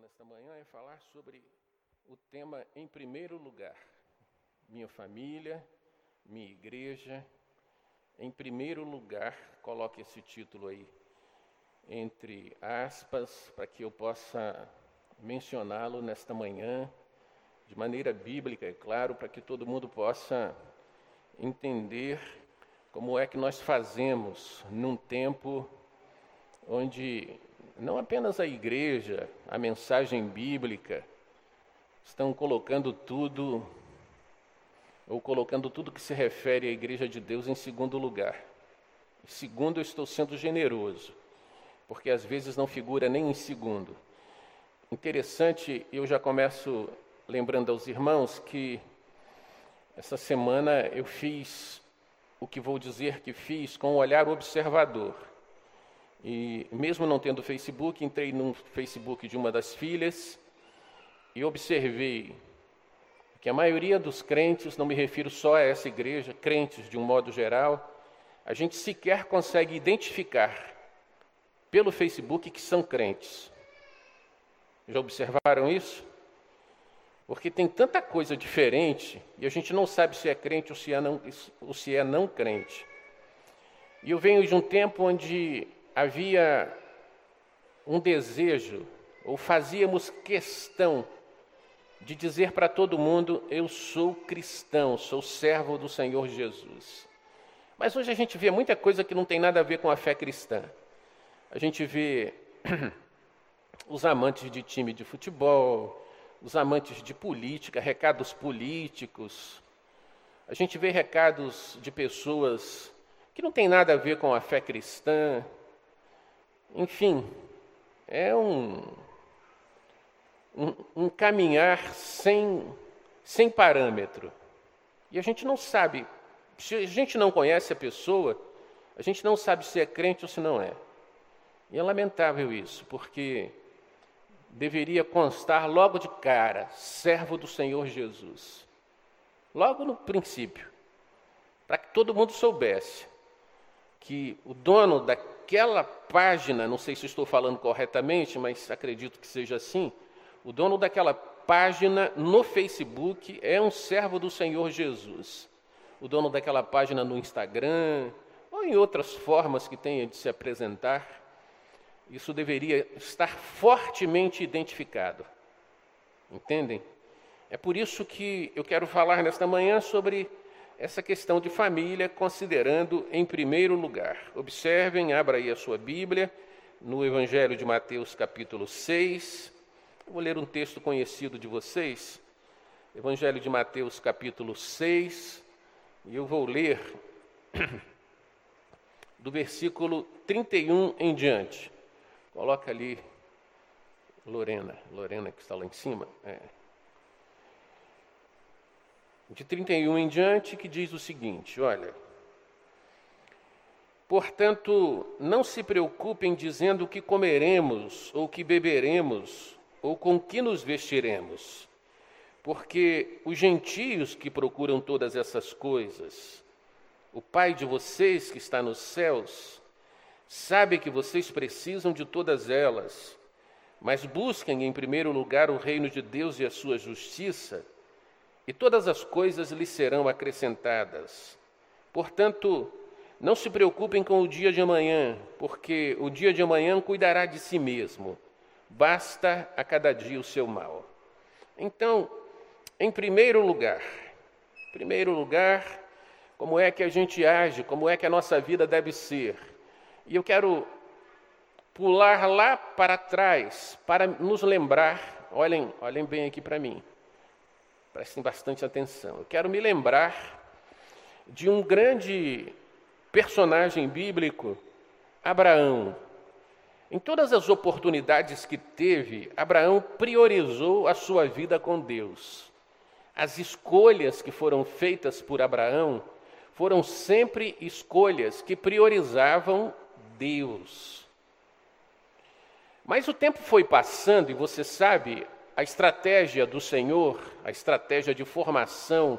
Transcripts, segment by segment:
nesta manhã é falar sobre o tema em primeiro lugar. Minha família, minha igreja, em primeiro lugar, coloque esse título aí entre aspas, para que eu possa mencioná-lo nesta manhã, de maneira bíblica, é claro, para que todo mundo possa entender como é que nós fazemos num tempo onde não apenas a igreja, a mensagem bíblica, estão colocando tudo, ou colocando tudo que se refere à igreja de Deus em segundo lugar. Segundo, eu estou sendo generoso, porque às vezes não figura nem em segundo. Interessante, eu já começo lembrando aos irmãos que essa semana eu fiz o que vou dizer que fiz com um olhar observador. E mesmo não tendo Facebook, entrei no Facebook de uma das filhas e observei que a maioria dos crentes, não me refiro só a essa igreja, crentes de um modo geral, a gente sequer consegue identificar pelo Facebook que são crentes. Já observaram isso? Porque tem tanta coisa diferente e a gente não sabe se é crente ou se é não, ou se é não crente. E eu venho de um tempo onde havia um desejo, ou fazíamos questão de dizer para todo mundo: eu sou cristão, sou servo do Senhor Jesus. Mas hoje a gente vê muita coisa que não tem nada a ver com a fé cristã. A gente vê os amantes de time de futebol, os amantes de política, recados políticos. A gente vê recados de pessoas que não tem nada a ver com a fé cristã. Enfim, é um, um, um caminhar sem, sem parâmetro. E a gente não sabe, se a gente não conhece a pessoa, a gente não sabe se é crente ou se não é. E é lamentável isso, porque deveria constar logo de cara, servo do Senhor Jesus. Logo no princípio, para que todo mundo soubesse que o dono da aquela página, não sei se estou falando corretamente, mas acredito que seja assim, o dono daquela página no Facebook é um servo do Senhor Jesus. O dono daquela página no Instagram, ou em outras formas que tenha de se apresentar, isso deveria estar fortemente identificado. Entendem? É por isso que eu quero falar nesta manhã sobre essa questão de família, considerando em primeiro lugar. Observem, abra aí a sua Bíblia, no Evangelho de Mateus, capítulo 6. Eu vou ler um texto conhecido de vocês. Evangelho de Mateus, capítulo 6, e eu vou ler do versículo 31 em diante. Coloca ali, Lorena, Lorena que está lá em cima. É de 31 em diante, que diz o seguinte: olha. Portanto, não se preocupem dizendo o que comeremos, ou que beberemos, ou com que nos vestiremos, porque os gentios que procuram todas essas coisas, o Pai de vocês que está nos céus, sabe que vocês precisam de todas elas, mas busquem em primeiro lugar o reino de Deus e a sua justiça e todas as coisas lhe serão acrescentadas. Portanto, não se preocupem com o dia de amanhã, porque o dia de amanhã cuidará de si mesmo. Basta a cada dia o seu mal. Então, em primeiro lugar, primeiro lugar, como é que a gente age, como é que a nossa vida deve ser. E eu quero pular lá para trás para nos lembrar, olhem, olhem bem aqui para mim. Prestem bastante atenção. Eu quero me lembrar de um grande personagem bíblico, Abraão. Em todas as oportunidades que teve, Abraão priorizou a sua vida com Deus. As escolhas que foram feitas por Abraão foram sempre escolhas que priorizavam Deus. Mas o tempo foi passando e você sabe, a estratégia do Senhor, a estratégia de formação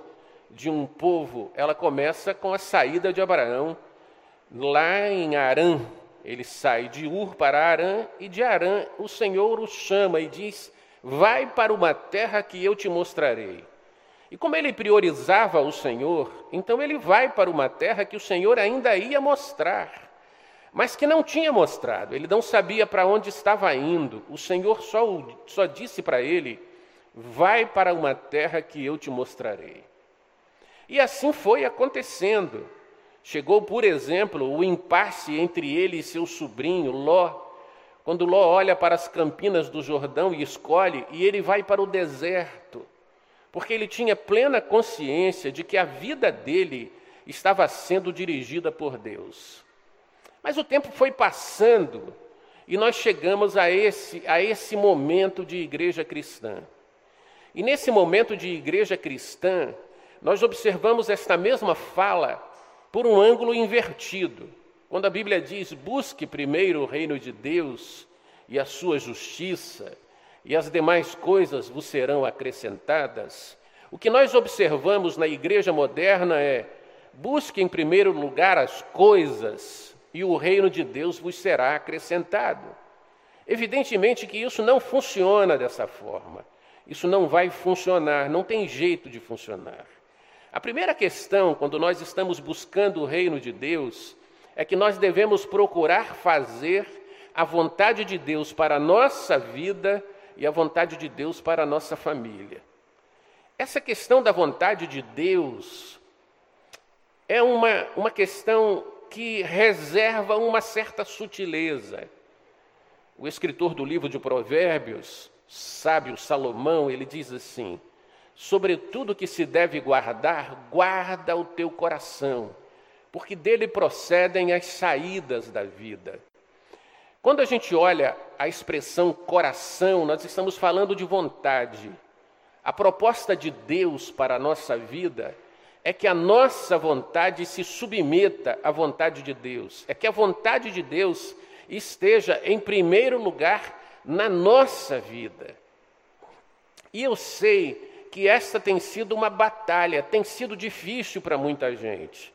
de um povo, ela começa com a saída de Abraão lá em Arã, ele sai de Ur para Arã, e de Arã o Senhor o chama e diz: Vai para uma terra que eu te mostrarei. E como ele priorizava o Senhor, então ele vai para uma terra que o Senhor ainda ia mostrar, mas que não tinha mostrado, ele não sabia para onde estava indo. O Senhor só, só disse para ele: Vai para uma terra que eu te mostrarei. E assim foi acontecendo. Chegou, por exemplo, o impasse entre ele e seu sobrinho, Ló. Quando Ló olha para as campinas do Jordão e escolhe, e ele vai para o deserto, porque ele tinha plena consciência de que a vida dele estava sendo dirigida por Deus. Mas o tempo foi passando e nós chegamos a esse, a esse momento de igreja cristã. E nesse momento de igreja cristã, nós observamos esta mesma fala por um ângulo invertido. Quando a Bíblia diz: busque primeiro o reino de Deus e a sua justiça, e as demais coisas vos serão acrescentadas, o que nós observamos na igreja moderna é: busque em primeiro lugar as coisas, e o reino de Deus vos será acrescentado. Evidentemente que isso não funciona dessa forma. Isso não vai funcionar, não tem jeito de funcionar. A primeira questão, quando nós estamos buscando o reino de Deus, é que nós devemos procurar fazer a vontade de Deus para a nossa vida e a vontade de Deus para a nossa família. Essa questão da vontade de Deus é uma, uma questão que reserva uma certa sutileza. O escritor do livro de Provérbios, sábio Salomão, ele diz assim: Sobre tudo que se deve guardar, guarda o teu coração, porque dele procedem as saídas da vida. Quando a gente olha a expressão coração, nós estamos falando de vontade. A proposta de Deus para a nossa vida é que a nossa vontade se submeta à vontade de Deus, é que a vontade de Deus esteja em primeiro lugar na nossa vida. E eu sei que esta tem sido uma batalha, tem sido difícil para muita gente.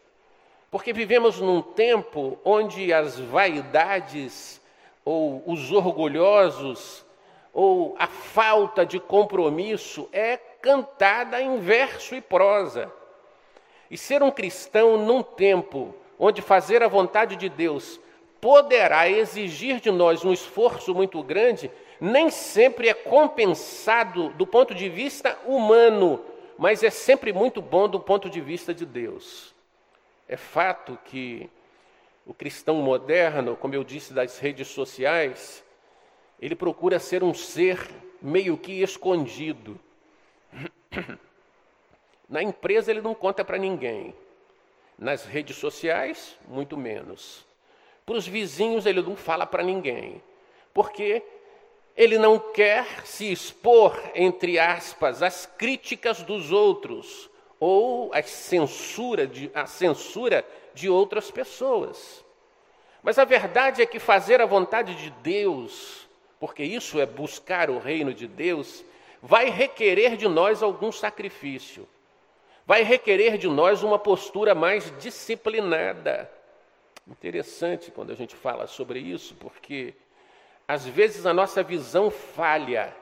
Porque vivemos num tempo onde as vaidades, ou os orgulhosos, ou a falta de compromisso é cantada em verso e prosa. E ser um cristão num tempo onde fazer a vontade de Deus poderá exigir de nós um esforço muito grande, nem sempre é compensado do ponto de vista humano, mas é sempre muito bom do ponto de vista de Deus. É fato que o cristão moderno, como eu disse das redes sociais, ele procura ser um ser meio que escondido. Na empresa ele não conta para ninguém. Nas redes sociais, muito menos. Para os vizinhos ele não fala para ninguém. Porque ele não quer se expor, entre aspas, às críticas dos outros ou à censura de, a censura de outras pessoas. Mas a verdade é que fazer a vontade de Deus, porque isso é buscar o reino de Deus, vai requerer de nós algum sacrifício, vai requerer de nós uma postura mais disciplinada. Interessante quando a gente fala sobre isso, porque às vezes a nossa visão falha.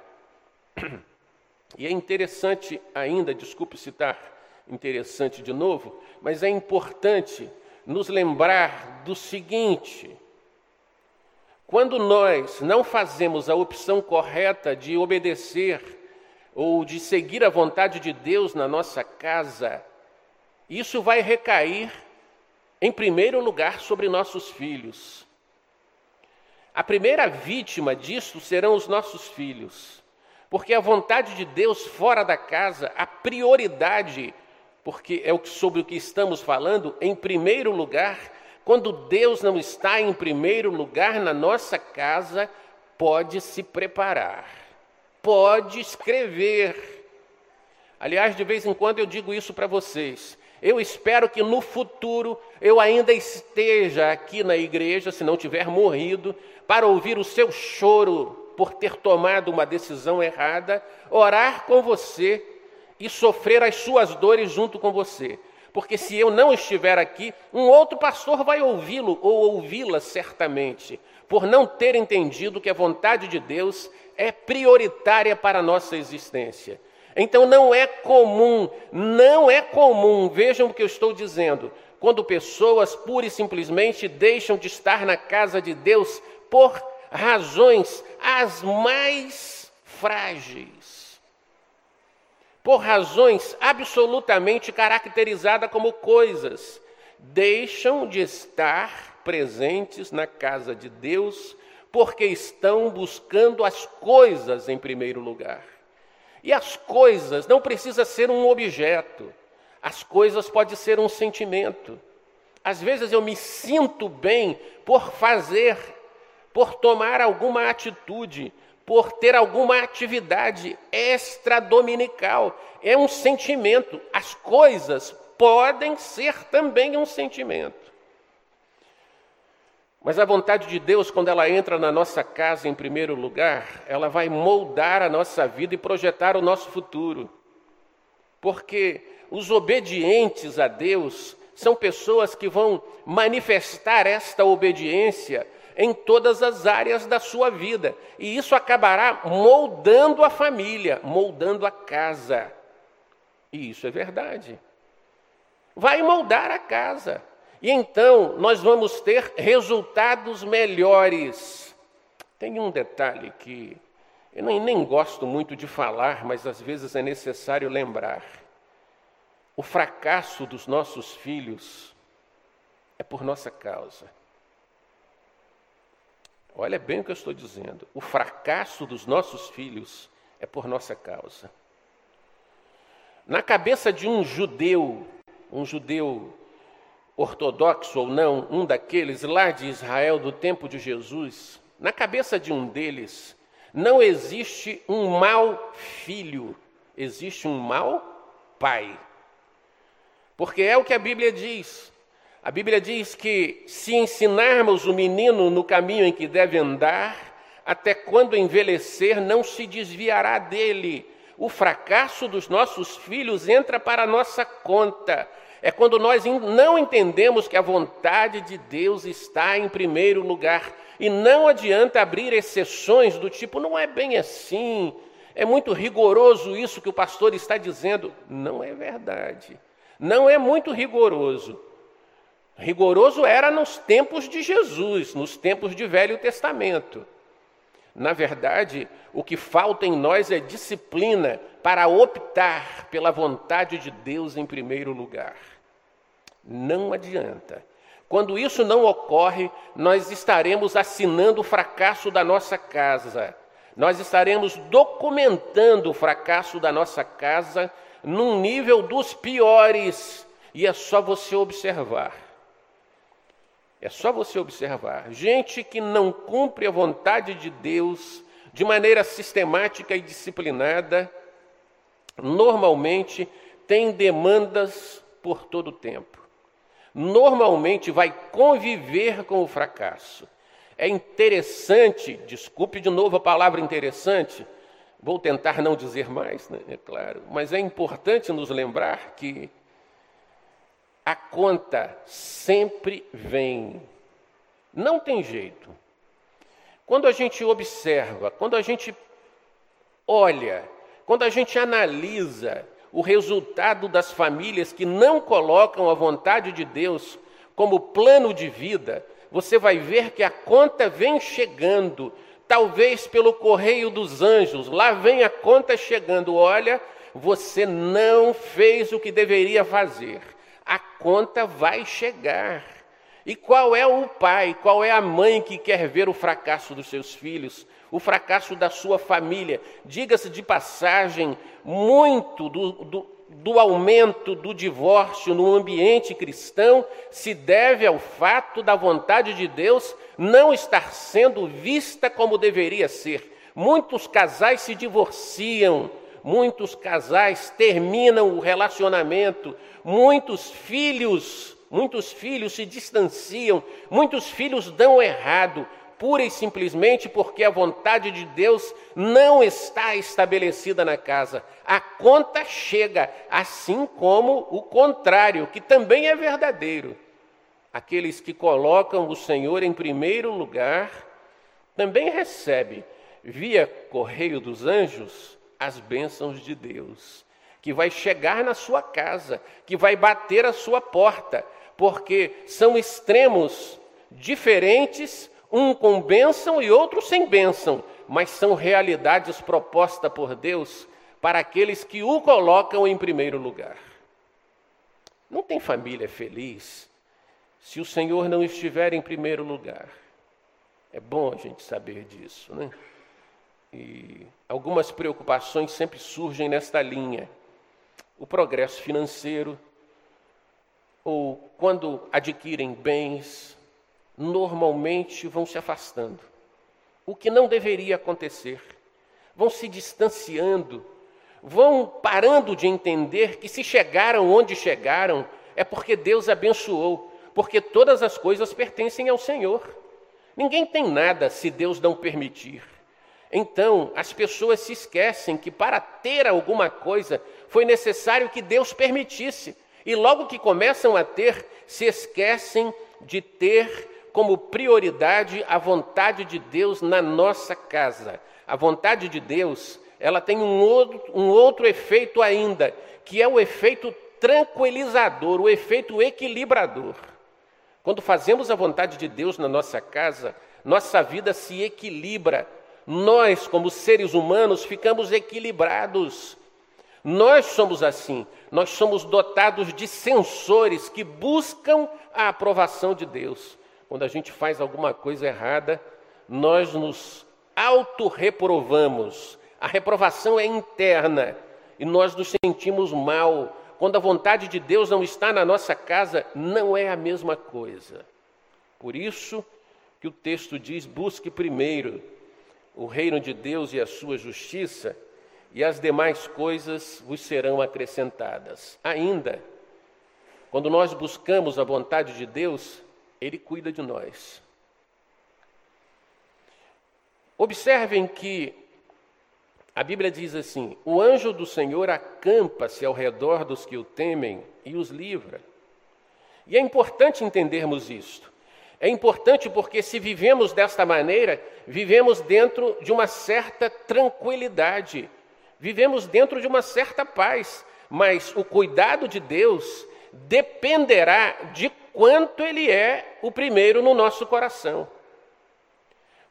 E é interessante ainda, desculpe citar interessante de novo, mas é importante nos lembrar do seguinte: quando nós não fazemos a opção correta de obedecer ou de seguir a vontade de Deus na nossa casa, isso vai recair, em primeiro lugar, sobre nossos filhos. A primeira vítima disso serão os nossos filhos, porque a vontade de Deus fora da casa, a prioridade, porque é sobre o que estamos falando, em primeiro lugar, quando Deus não está em primeiro lugar na nossa casa, pode se preparar, pode escrever. Aliás, de vez em quando eu digo isso para vocês. Eu espero que no futuro eu ainda esteja aqui na igreja, se não tiver morrido, para ouvir o seu choro por ter tomado uma decisão errada, orar com você e sofrer as suas dores junto com você. Porque se eu não estiver aqui, um outro pastor vai ouvi-lo ou ouvi-la certamente, por não ter entendido que a vontade de Deus é prioritária para a nossa existência. Então não é comum, não é comum, vejam o que eu estou dizendo, quando pessoas pura e simplesmente deixam de estar na casa de Deus por razões as mais frágeis, por razões absolutamente caracterizadas como coisas, deixam de estar presentes na casa de Deus porque estão buscando as coisas em primeiro lugar. E as coisas não precisa ser um objeto. As coisas pode ser um sentimento. Às vezes eu me sinto bem por fazer, por tomar alguma atitude, por ter alguma atividade extra-dominical. É um sentimento. As coisas podem ser também um sentimento. Mas a vontade de Deus, quando ela entra na nossa casa em primeiro lugar, ela vai moldar a nossa vida e projetar o nosso futuro. Porque os obedientes a Deus são pessoas que vão manifestar esta obediência em todas as áreas da sua vida. E isso acabará moldando a família, moldando a casa. E isso é verdade. Vai moldar a casa. E então nós vamos ter resultados melhores. Tem um detalhe que eu nem, nem gosto muito de falar, mas às vezes é necessário lembrar. O fracasso dos nossos filhos é por nossa causa. Olha bem o que eu estou dizendo. O fracasso dos nossos filhos é por nossa causa. Na cabeça de um judeu, um judeu ortodoxo ou não, um daqueles lá de Israel do tempo de Jesus, na cabeça de um deles, não existe um mau filho, existe um mau pai. Porque é o que a Bíblia diz. A Bíblia diz que se ensinarmos o menino no caminho em que deve andar, até quando envelhecer, não se desviará dele. O fracasso dos nossos filhos entra para a nossa conta é quando nós não entendemos que a vontade de Deus está em primeiro lugar. E não adianta abrir exceções do tipo, não é bem assim, é muito rigoroso isso que o pastor está dizendo. Não é verdade. Não é muito rigoroso. Rigoroso era nos tempos de Jesus, nos tempos de Velho Testamento. Na verdade, o que falta em nós é disciplina para optar pela vontade de Deus em primeiro lugar. Não adianta. Quando isso não ocorre, nós estaremos assinando o fracasso da nossa casa. Nós estaremos documentando o fracasso da nossa casa num nível dos piores. E é só você observar. É só você observar. Gente que não cumpre a vontade de Deus de maneira sistemática e disciplinada, normalmente tem demandas por todo o tempo normalmente vai conviver com o fracasso. É interessante, desculpe de novo a palavra interessante, vou tentar não dizer mais, né? é claro, mas é importante nos lembrar que a conta sempre vem, não tem jeito. Quando a gente observa, quando a gente olha, quando a gente analisa o resultado das famílias que não colocam a vontade de Deus como plano de vida, você vai ver que a conta vem chegando, talvez pelo correio dos anjos, lá vem a conta chegando. Olha, você não fez o que deveria fazer, a conta vai chegar. E qual é o pai, qual é a mãe que quer ver o fracasso dos seus filhos? o fracasso da sua família. Diga-se de passagem, muito do, do, do, aumento do divórcio no ambiente cristão se deve ao fato da vontade de Deus não estar sendo vista como deveria ser. Muitos casais se divorciam, muitos casais terminam o relacionamento, muitos filhos, muitos filhos se distanciam, muitos filhos dão errado pura e simplesmente porque a vontade de Deus não está estabelecida na casa. A conta chega, assim como o contrário, que também é verdadeiro. Aqueles que colocam o Senhor em primeiro lugar também recebem, via correio dos anjos, as bênçãos de Deus, que vai chegar na sua casa, que vai bater a sua porta, porque são extremos diferentes um com bênção e outro sem bênção, mas são realidades propostas por Deus para aqueles que o colocam em primeiro lugar. Não tem família feliz se o Senhor não estiver em primeiro lugar. É bom a gente saber disso, né? E algumas preocupações sempre surgem nesta linha. O progresso financeiro, ou quando adquirem bens, normalmente vão se afastando. O que não deveria acontecer. Vão se distanciando, vão parando de entender que se chegaram onde chegaram é porque Deus abençoou, porque todas as coisas pertencem ao Senhor. Ninguém tem nada se Deus não permitir. Então, as pessoas se esquecem que para ter alguma coisa foi necessário que Deus permitisse. E logo que começam a ter, se esquecem de ter como prioridade a vontade de Deus na nossa casa. A vontade de Deus, ela tem um outro, um outro efeito ainda, que é o efeito tranquilizador, o efeito equilibrador. Quando fazemos a vontade de Deus na nossa casa, nossa vida se equilibra. Nós, como seres humanos, ficamos equilibrados. Nós somos assim, nós somos dotados de sensores que buscam a aprovação de Deus quando a gente faz alguma coisa errada, nós nos autorreprovamos. A reprovação é interna e nós nos sentimos mal. Quando a vontade de Deus não está na nossa casa, não é a mesma coisa. Por isso que o texto diz: busque primeiro o reino de Deus e a sua justiça, e as demais coisas vos serão acrescentadas. Ainda, quando nós buscamos a vontade de Deus, ele cuida de nós. Observem que a Bíblia diz assim: o anjo do Senhor acampa-se ao redor dos que o temem e os livra. E é importante entendermos isto. É importante porque, se vivemos desta maneira, vivemos dentro de uma certa tranquilidade, vivemos dentro de uma certa paz, mas o cuidado de Deus dependerá de quanto ele é o primeiro no nosso coração.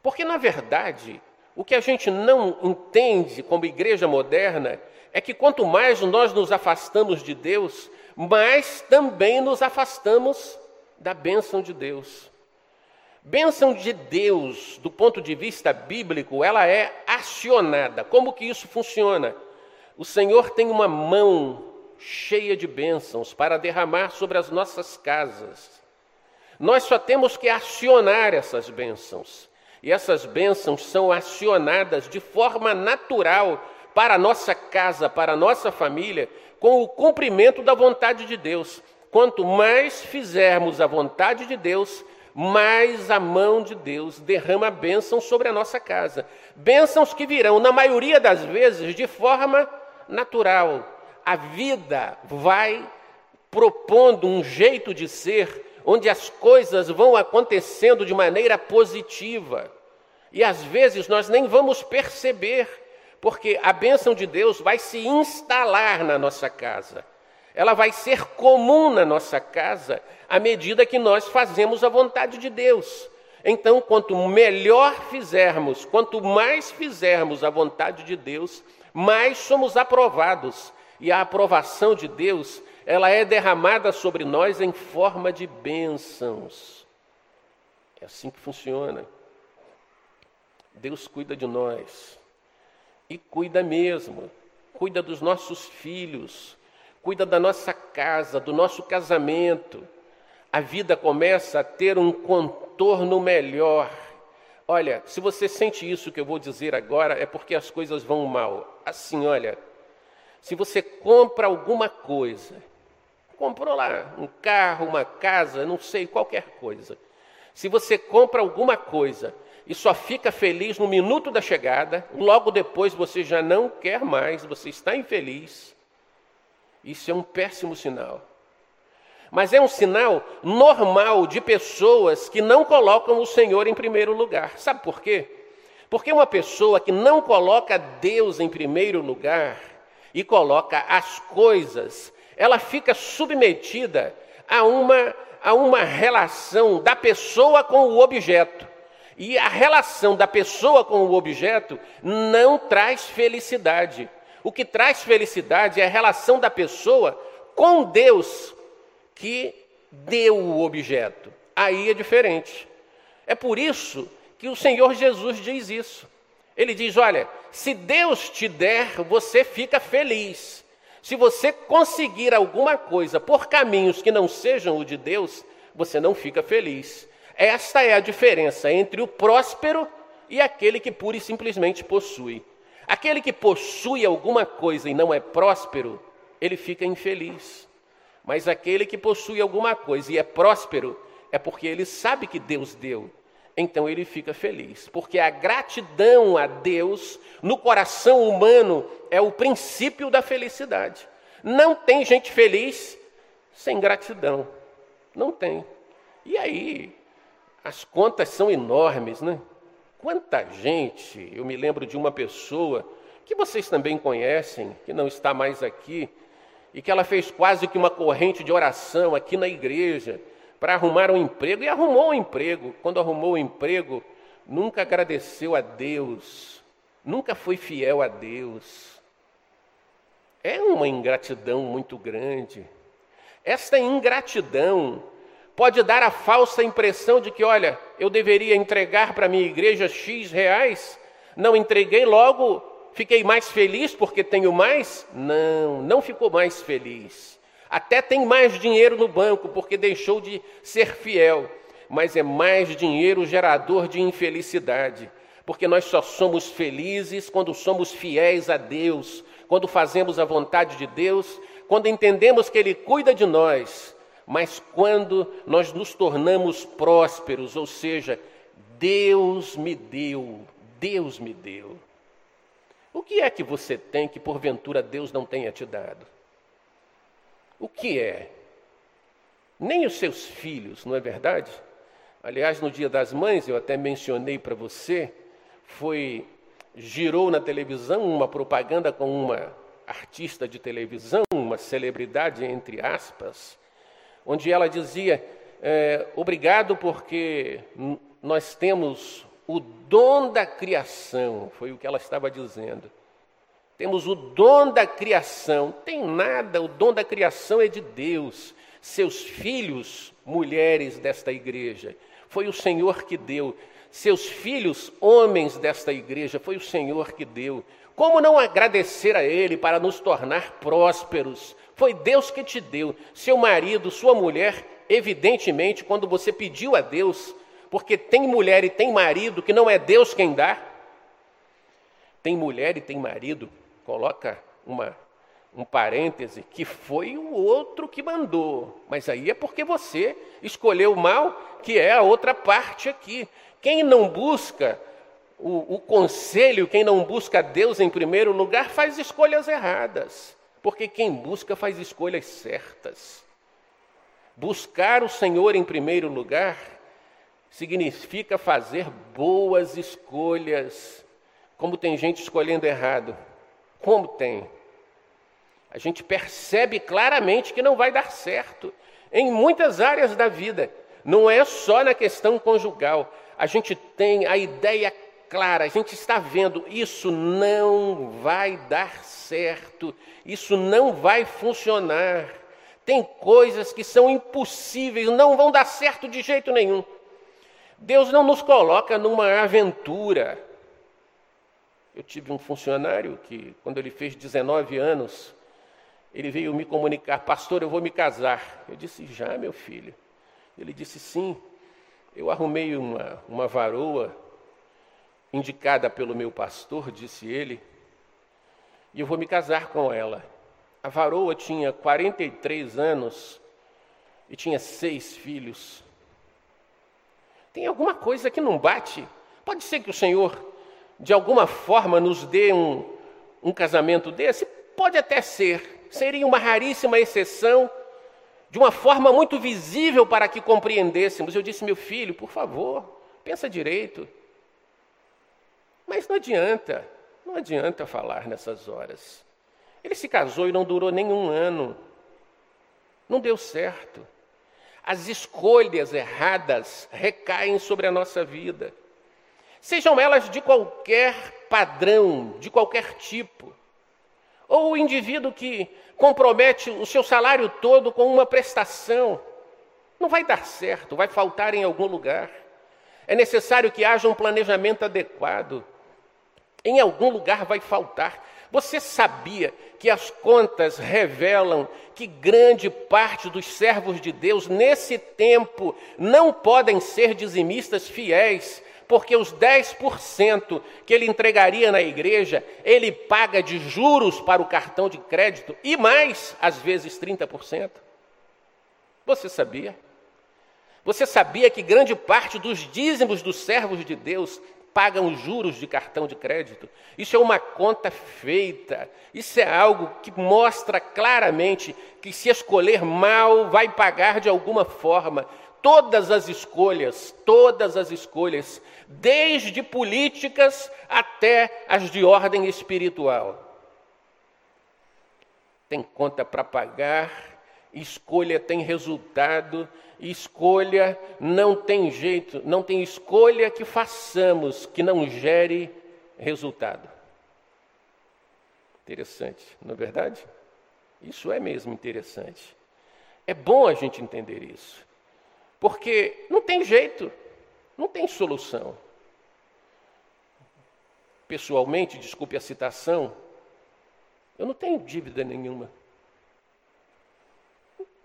Porque, na verdade, o que a gente não entende como igreja moderna é que quanto mais nós nos afastamos de Deus, mais também nos afastamos da bênção de Deus. Bênção de Deus, do ponto de vista bíblico, ela é acionada. Como que isso funciona? O Senhor tem uma mão cheia de bênçãos para derramar sobre as nossas casas. Nós só temos que acionar essas bênçãos. E essas bênçãos são acionadas de forma natural para a nossa casa, para a nossa família, com o cumprimento da vontade de Deus. Quanto mais fizermos a vontade de Deus, mais a mão de Deus derrama bênçãos sobre a nossa casa. Bênçãos que virão, na maioria das vezes, de forma natural, a vida vai propondo um jeito de ser onde as coisas vão acontecendo de maneira positiva. E às vezes nós nem vamos perceber, porque a bênção de Deus vai se instalar na nossa casa. Ela vai ser comum na nossa casa à medida que nós fazemos a vontade de Deus. Então, quanto melhor fizermos, quanto mais fizermos a vontade de Deus, mais somos aprovados e a aprovação de Deus, ela é derramada sobre nós em forma de bênçãos. É assim que funciona. Deus cuida de nós. E cuida mesmo. Cuida dos nossos filhos. Cuida da nossa casa, do nosso casamento. A vida começa a ter um contorno melhor. Olha, se você sente isso que eu vou dizer agora, é porque as coisas vão mal. Assim, olha, se você compra alguma coisa, comprou lá um carro, uma casa, não sei, qualquer coisa. Se você compra alguma coisa e só fica feliz no minuto da chegada, logo depois você já não quer mais, você está infeliz. Isso é um péssimo sinal. Mas é um sinal normal de pessoas que não colocam o Senhor em primeiro lugar. Sabe por quê? Porque uma pessoa que não coloca Deus em primeiro lugar e coloca as coisas, ela fica submetida a uma, a uma relação da pessoa com o objeto. E a relação da pessoa com o objeto não traz felicidade. O que traz felicidade é a relação da pessoa com Deus que deu o objeto. Aí é diferente. É por isso que o Senhor Jesus diz isso. Ele diz: Olha, se Deus te der, você fica feliz. Se você conseguir alguma coisa por caminhos que não sejam o de Deus, você não fica feliz. Esta é a diferença entre o próspero e aquele que pura e simplesmente possui. Aquele que possui alguma coisa e não é próspero, ele fica infeliz. Mas aquele que possui alguma coisa e é próspero, é porque ele sabe que Deus deu. Então ele fica feliz, porque a gratidão a Deus no coração humano é o princípio da felicidade. Não tem gente feliz sem gratidão. Não tem. E aí, as contas são enormes, né? Quanta gente, eu me lembro de uma pessoa que vocês também conhecem, que não está mais aqui, e que ela fez quase que uma corrente de oração aqui na igreja para arrumar um emprego, e arrumou um emprego. Quando arrumou o um emprego, nunca agradeceu a Deus, nunca foi fiel a Deus. É uma ingratidão muito grande. Esta ingratidão pode dar a falsa impressão de que, olha, eu deveria entregar para minha igreja X reais, não entreguei, logo fiquei mais feliz porque tenho mais? Não, não ficou mais feliz. Até tem mais dinheiro no banco porque deixou de ser fiel, mas é mais dinheiro gerador de infelicidade, porque nós só somos felizes quando somos fiéis a Deus, quando fazemos a vontade de Deus, quando entendemos que Ele cuida de nós mas quando nós nos tornamos prósperos, ou seja, Deus me deu, Deus me deu. O que é que você tem que porventura Deus não tenha te dado? O que é? Nem os seus filhos, não é verdade? Aliás, no Dia das Mães, eu até mencionei para você, foi girou na televisão uma propaganda com uma artista de televisão, uma celebridade entre aspas, onde ela dizia: é, Obrigado porque nós temos o dom da criação, foi o que ela estava dizendo. Temos o dom da criação, tem nada, o dom da criação é de Deus. Seus filhos, mulheres desta igreja, foi o Senhor que deu. Seus filhos, homens desta igreja, foi o Senhor que deu. Como não agradecer a Ele para nos tornar prósperos, foi Deus que te deu. Seu marido, sua mulher, evidentemente, quando você pediu a Deus, porque tem mulher e tem marido que não é Deus quem dá. Tem mulher e tem marido, coloca uma, um parêntese, que foi o outro que mandou. Mas aí é porque você escolheu o mal, que é a outra parte aqui. Quem não busca o, o conselho, quem não busca Deus em primeiro lugar, faz escolhas erradas. Porque quem busca faz escolhas certas. Buscar o Senhor em primeiro lugar significa fazer boas escolhas. Como tem gente escolhendo errado. Como tem? A gente percebe claramente que não vai dar certo em muitas áreas da vida. Não é só na questão conjugal. A gente tem a ideia clara, a gente está vendo, isso não vai dar certo, isso não vai funcionar. Tem coisas que são impossíveis, não vão dar certo de jeito nenhum. Deus não nos coloca numa aventura. Eu tive um funcionário que, quando ele fez 19 anos, ele veio me comunicar: Pastor, eu vou me casar. Eu disse: Já, meu filho. Ele disse: Sim. Eu arrumei uma, uma varoa indicada pelo meu pastor, disse ele, e eu vou me casar com ela. A varoa tinha 43 anos e tinha seis filhos. Tem alguma coisa que não bate, Pode ser que o Senhor, de alguma forma, nos dê um, um casamento desse? Pode até ser. Seria uma raríssima exceção, de uma forma muito visível para que compreendêssemos. Eu disse, meu filho, por favor, pensa direito. Mas não adianta, não adianta falar nessas horas. Ele se casou e não durou nenhum ano. Não deu certo. As escolhas erradas recaem sobre a nossa vida. Sejam elas de qualquer padrão, de qualquer tipo. Ou o indivíduo que compromete o seu salário todo com uma prestação. Não vai dar certo, vai faltar em algum lugar. É necessário que haja um planejamento adequado. Em algum lugar vai faltar. Você sabia que as contas revelam que grande parte dos servos de Deus nesse tempo não podem ser dizimistas fiéis, porque os 10% que ele entregaria na igreja, ele paga de juros para o cartão de crédito e mais, às vezes 30%. Você sabia? Você sabia que grande parte dos dízimos dos servos de Deus pagam juros de cartão de crédito? Isso é uma conta feita. Isso é algo que mostra claramente que se escolher mal, vai pagar de alguma forma todas as escolhas, todas as escolhas, desde políticas até as de ordem espiritual. Tem conta para pagar, escolha tem resultado, escolha não tem jeito, não tem escolha que façamos que não gere resultado. Interessante, não é verdade? Isso é mesmo interessante. É bom a gente entender isso. Porque não tem jeito, não tem solução. Pessoalmente, desculpe a citação, eu não tenho dívida nenhuma.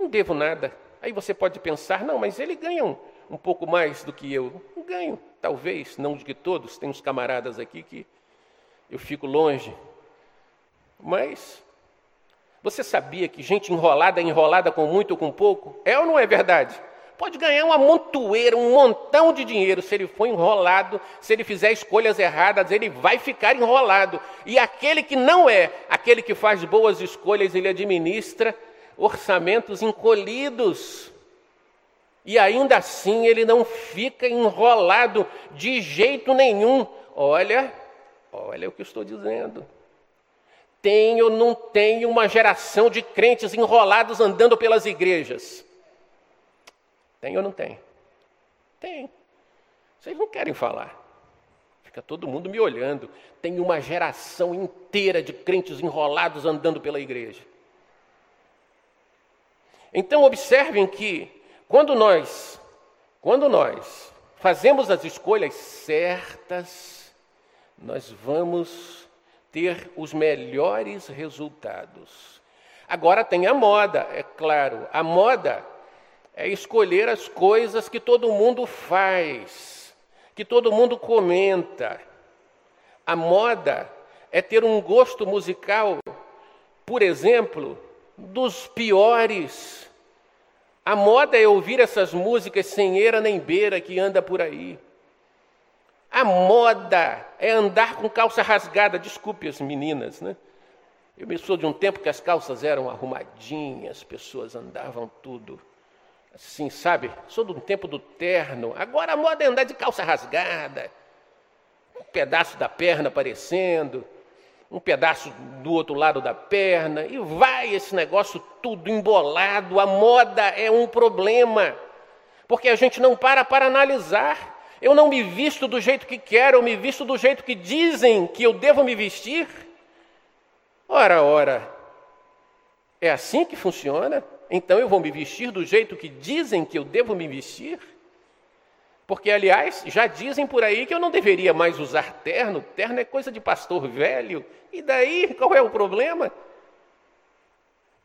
Não devo nada. Aí você pode pensar, não, mas ele ganha um, um pouco mais do que eu. Ganho, talvez, não de que todos. Tem uns camaradas aqui que eu fico longe. Mas você sabia que gente enrolada é enrolada com muito ou com pouco? É ou não é verdade? pode ganhar uma montoeira, um montão de dinheiro. Se ele for enrolado, se ele fizer escolhas erradas, ele vai ficar enrolado. E aquele que não é, aquele que faz boas escolhas, ele administra orçamentos encolhidos. E ainda assim ele não fica enrolado de jeito nenhum. Olha, olha o que eu estou dizendo. Tem ou não tem uma geração de crentes enrolados andando pelas igrejas? Tem ou não tem? Tem. Vocês não querem falar. Fica todo mundo me olhando. Tem uma geração inteira de crentes enrolados andando pela igreja. Então observem que quando nós, quando nós fazemos as escolhas certas, nós vamos ter os melhores resultados. Agora tem a moda, é claro. A moda é escolher as coisas que todo mundo faz, que todo mundo comenta. A moda é ter um gosto musical, por exemplo, dos piores. A moda é ouvir essas músicas sem eira nem beira que anda por aí. A moda é andar com calça rasgada, desculpe as meninas, né? Eu me sou de um tempo que as calças eram arrumadinhas, as pessoas andavam tudo assim, sabe? Sou do tempo do terno. Agora a moda é andar de calça rasgada, um pedaço da perna aparecendo, um pedaço do outro lado da perna, e vai esse negócio tudo embolado. A moda é um problema, porque a gente não para para analisar. Eu não me visto do jeito que quero, eu me visto do jeito que dizem que eu devo me vestir. Ora, ora, é assim que funciona? Então eu vou me vestir do jeito que dizem que eu devo me vestir? Porque, aliás, já dizem por aí que eu não deveria mais usar terno. Terno é coisa de pastor velho. E daí, qual é o problema?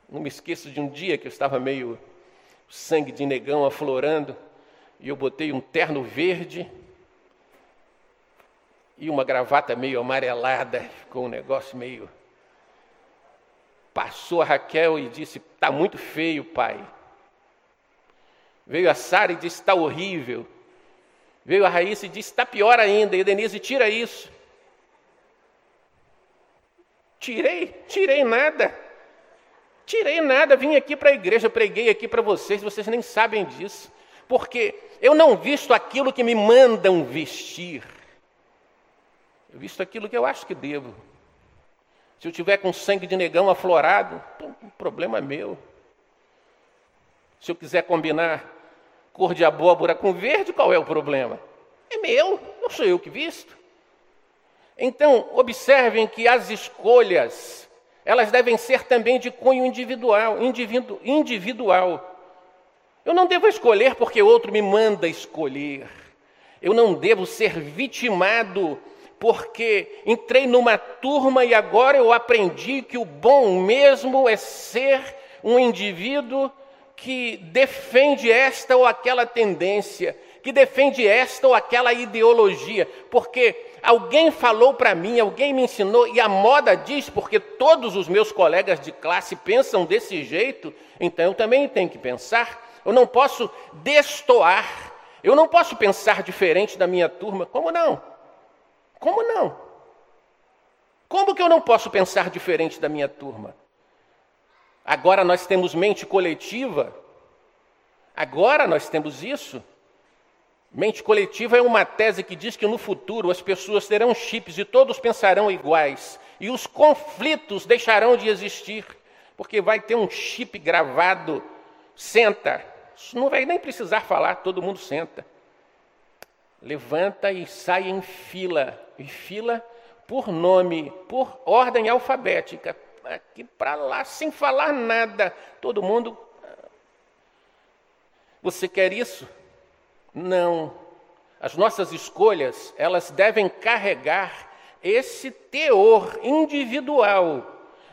Não me esqueço de um dia que eu estava meio sangue de negão aflorando e eu botei um terno verde e uma gravata meio amarelada. Ficou um negócio meio Passou a Raquel e disse: Está muito feio, pai. Veio a Sara e disse: Está horrível. Veio a Raíssa e disse: está pior ainda. E Denise, tira isso. Tirei, tirei nada. Tirei nada, vim aqui para a igreja, preguei aqui para vocês, vocês nem sabem disso. Porque eu não visto aquilo que me mandam vestir. Eu visto aquilo que eu acho que devo. Se eu tiver com sangue de negão aflorado, problema meu. Se eu quiser combinar cor de abóbora com verde, qual é o problema? É meu, não sou eu que visto. Então, observem que as escolhas, elas devem ser também de cunho individual, individu, individual. Eu não devo escolher porque outro me manda escolher. Eu não devo ser vitimado porque entrei numa turma e agora eu aprendi que o bom mesmo é ser um indivíduo que defende esta ou aquela tendência, que defende esta ou aquela ideologia, porque alguém falou para mim, alguém me ensinou, e a moda diz, porque todos os meus colegas de classe pensam desse jeito, então eu também tenho que pensar. Eu não posso destoar, eu não posso pensar diferente da minha turma. Como não? Como não? Como que eu não posso pensar diferente da minha turma? Agora nós temos mente coletiva. Agora nós temos isso. Mente coletiva é uma tese que diz que no futuro as pessoas terão chips e todos pensarão iguais. E os conflitos deixarão de existir, porque vai ter um chip gravado. Senta. Não vai nem precisar falar, todo mundo senta. Levanta e sai em fila. E fila por nome, por ordem alfabética aqui para lá, sem falar nada. Todo mundo. Você quer isso? Não. As nossas escolhas, elas devem carregar esse teor individual.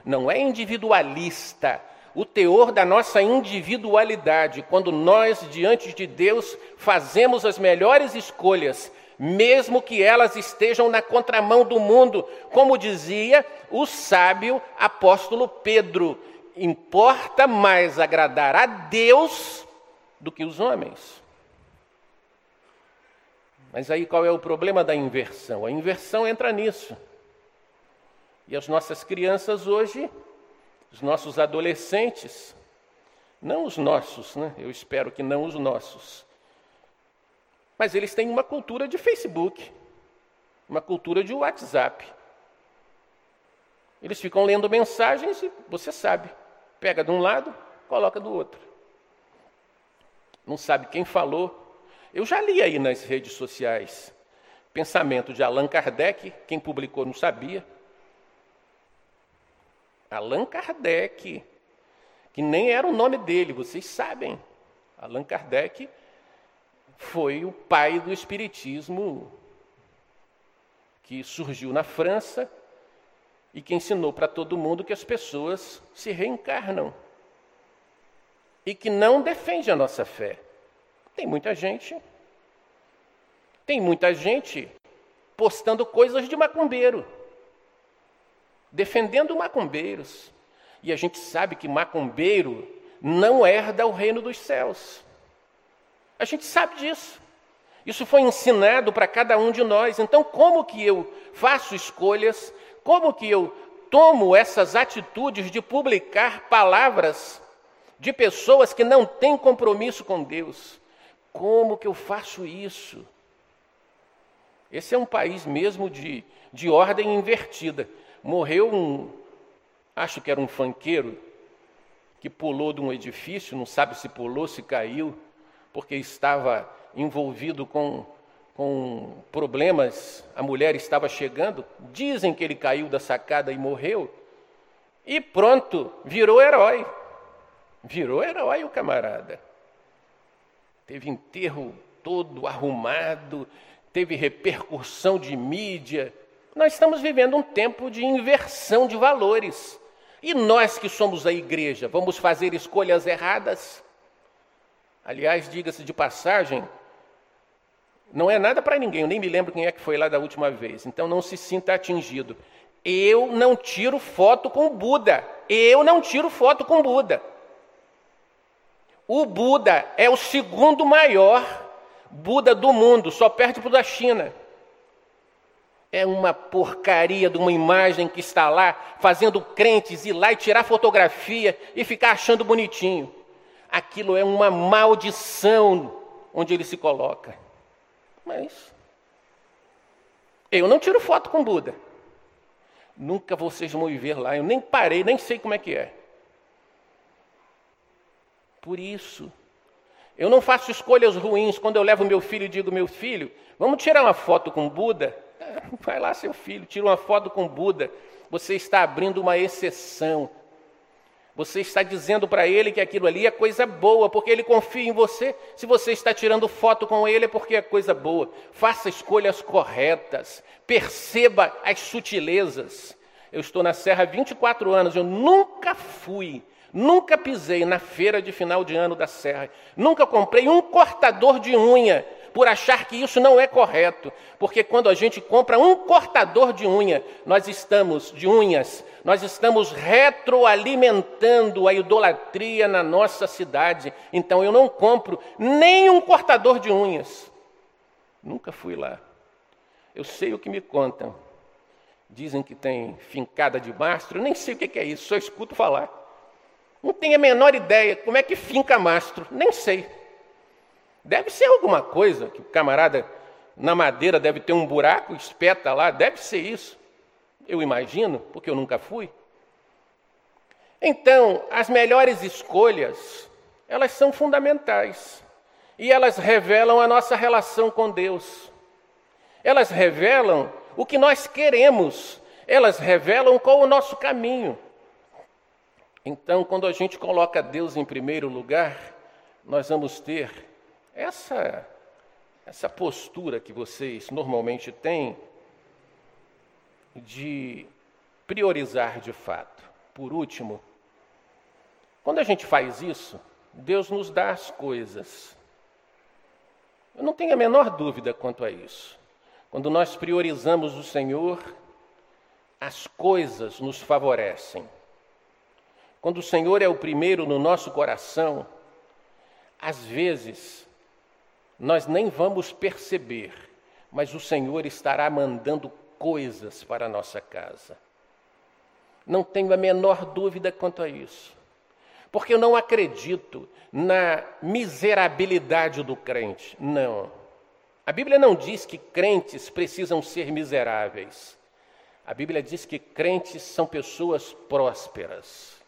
Não é individualista. O teor da nossa individualidade, quando nós, diante de Deus, fazemos as melhores escolhas, mesmo que elas estejam na contramão do mundo, como dizia o sábio apóstolo Pedro. Importa mais agradar a Deus do que os homens. Mas aí qual é o problema da inversão? A inversão entra nisso. E as nossas crianças hoje, os nossos adolescentes, não os nossos, né? Eu espero que não os nossos mas eles têm uma cultura de Facebook, uma cultura de WhatsApp. Eles ficam lendo mensagens e você sabe, pega de um lado, coloca do outro. Não sabe quem falou. Eu já li aí nas redes sociais pensamento de Allan Kardec, quem publicou não sabia. Allan Kardec, que nem era o nome dele, vocês sabem. Allan Kardec foi o pai do Espiritismo, que surgiu na França e que ensinou para todo mundo que as pessoas se reencarnam e que não defende a nossa fé. Tem muita gente, tem muita gente postando coisas de macumbeiro, defendendo macumbeiros. E a gente sabe que macumbeiro não herda o reino dos céus. A gente sabe disso. Isso foi ensinado para cada um de nós. Então, como que eu faço escolhas? Como que eu tomo essas atitudes de publicar palavras de pessoas que não têm compromisso com Deus? Como que eu faço isso? Esse é um país mesmo de, de ordem invertida. Morreu um, acho que era um fanqueiro, que pulou de um edifício, não sabe se pulou, se caiu porque estava envolvido com, com problemas, a mulher estava chegando, dizem que ele caiu da sacada e morreu, e pronto, virou herói. Virou herói o camarada. Teve enterro todo arrumado, teve repercussão de mídia. Nós estamos vivendo um tempo de inversão de valores. E nós que somos a igreja, vamos fazer escolhas erradas? Aliás, diga-se de passagem, não é nada para ninguém, eu nem me lembro quem é que foi lá da última vez, então não se sinta atingido. Eu não tiro foto com Buda. Eu não tiro foto com Buda. O Buda é o segundo maior Buda do mundo, só perde para o da China. É uma porcaria de uma imagem que está lá, fazendo crentes ir lá e tirar fotografia e ficar achando bonitinho. Aquilo é uma maldição onde ele se coloca. Mas eu não tiro foto com Buda. Nunca vocês vão me ver lá. Eu nem parei, nem sei como é que é. Por isso, eu não faço escolhas ruins quando eu levo meu filho e digo: meu filho, vamos tirar uma foto com Buda? Vai lá, seu filho, tira uma foto com Buda. Você está abrindo uma exceção. Você está dizendo para ele que aquilo ali é coisa boa, porque ele confia em você. Se você está tirando foto com ele, é porque é coisa boa. Faça escolhas corretas. Perceba as sutilezas. Eu estou na Serra há 24 anos, eu nunca fui, nunca pisei na feira de final de ano da Serra. Nunca comprei um cortador de unha por achar que isso não é correto, porque quando a gente compra um cortador de unha, nós estamos de unhas, nós estamos retroalimentando a idolatria na nossa cidade. Então eu não compro nem um cortador de unhas. Nunca fui lá. Eu sei o que me contam. Dizem que tem fincada de mastro, nem sei o que é isso, só escuto falar. Não tenho a menor ideia como é que finca mastro, nem sei. Deve ser alguma coisa que o camarada na madeira deve ter um buraco, espeta lá, deve ser isso. Eu imagino, porque eu nunca fui. Então, as melhores escolhas, elas são fundamentais. E elas revelam a nossa relação com Deus. Elas revelam o que nós queremos. Elas revelam qual o nosso caminho. Então, quando a gente coloca Deus em primeiro lugar, nós vamos ter essa, essa postura que vocês normalmente têm de priorizar de fato. Por último, quando a gente faz isso, Deus nos dá as coisas. Eu não tenho a menor dúvida quanto a isso. Quando nós priorizamos o Senhor, as coisas nos favorecem. Quando o Senhor é o primeiro no nosso coração, às vezes nós nem vamos perceber, mas o Senhor estará mandando coisas para a nossa casa. Não tenho a menor dúvida quanto a isso. Porque eu não acredito na miserabilidade do crente. Não. A Bíblia não diz que crentes precisam ser miseráveis. A Bíblia diz que crentes são pessoas prósperas.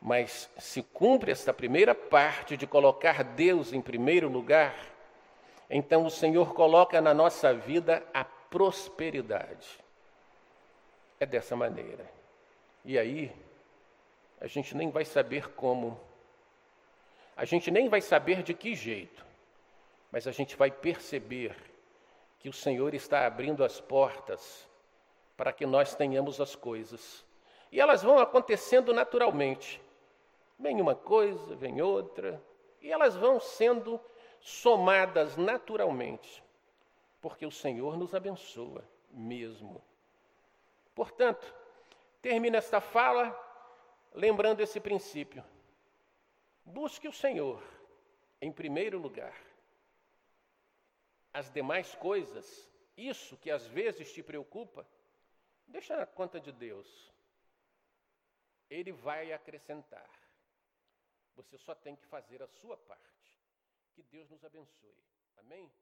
Mas se cumpre esta primeira parte de colocar Deus em primeiro lugar, então o Senhor coloca na nossa vida a prosperidade. É dessa maneira. E aí, a gente nem vai saber como, a gente nem vai saber de que jeito, mas a gente vai perceber que o Senhor está abrindo as portas para que nós tenhamos as coisas. E elas vão acontecendo naturalmente. Vem uma coisa, vem outra, e elas vão sendo somadas naturalmente, porque o Senhor nos abençoa mesmo. Portanto, termino esta fala lembrando esse princípio. Busque o Senhor em primeiro lugar. As demais coisas, isso que às vezes te preocupa, deixa na conta de Deus. Ele vai acrescentar. Você só tem que fazer a sua parte. Que Deus nos abençoe. Amém?